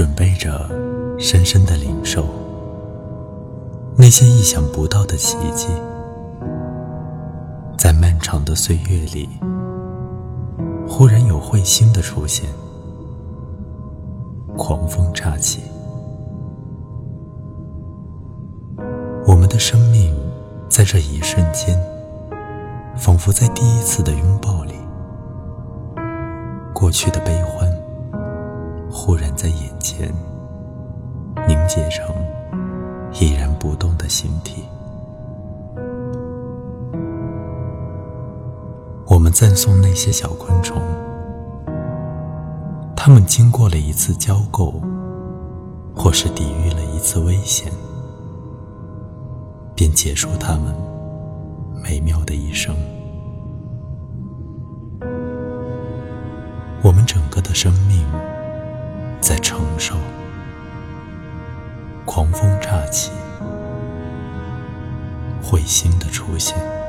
准备着深深的领受那些意想不到的奇迹，在漫长的岁月里，忽然有彗星的出现，狂风乍起，我们的生命在这一瞬间，仿佛在第一次的拥抱里，过去的悲欢。忽然在眼前凝结成依然不动的形体。我们赞颂那些小昆虫，它们经过了一次交媾，或是抵御了一次危险，便结束它们美妙的一生。我们整个的生命。在承受，狂风乍起，彗星的出现。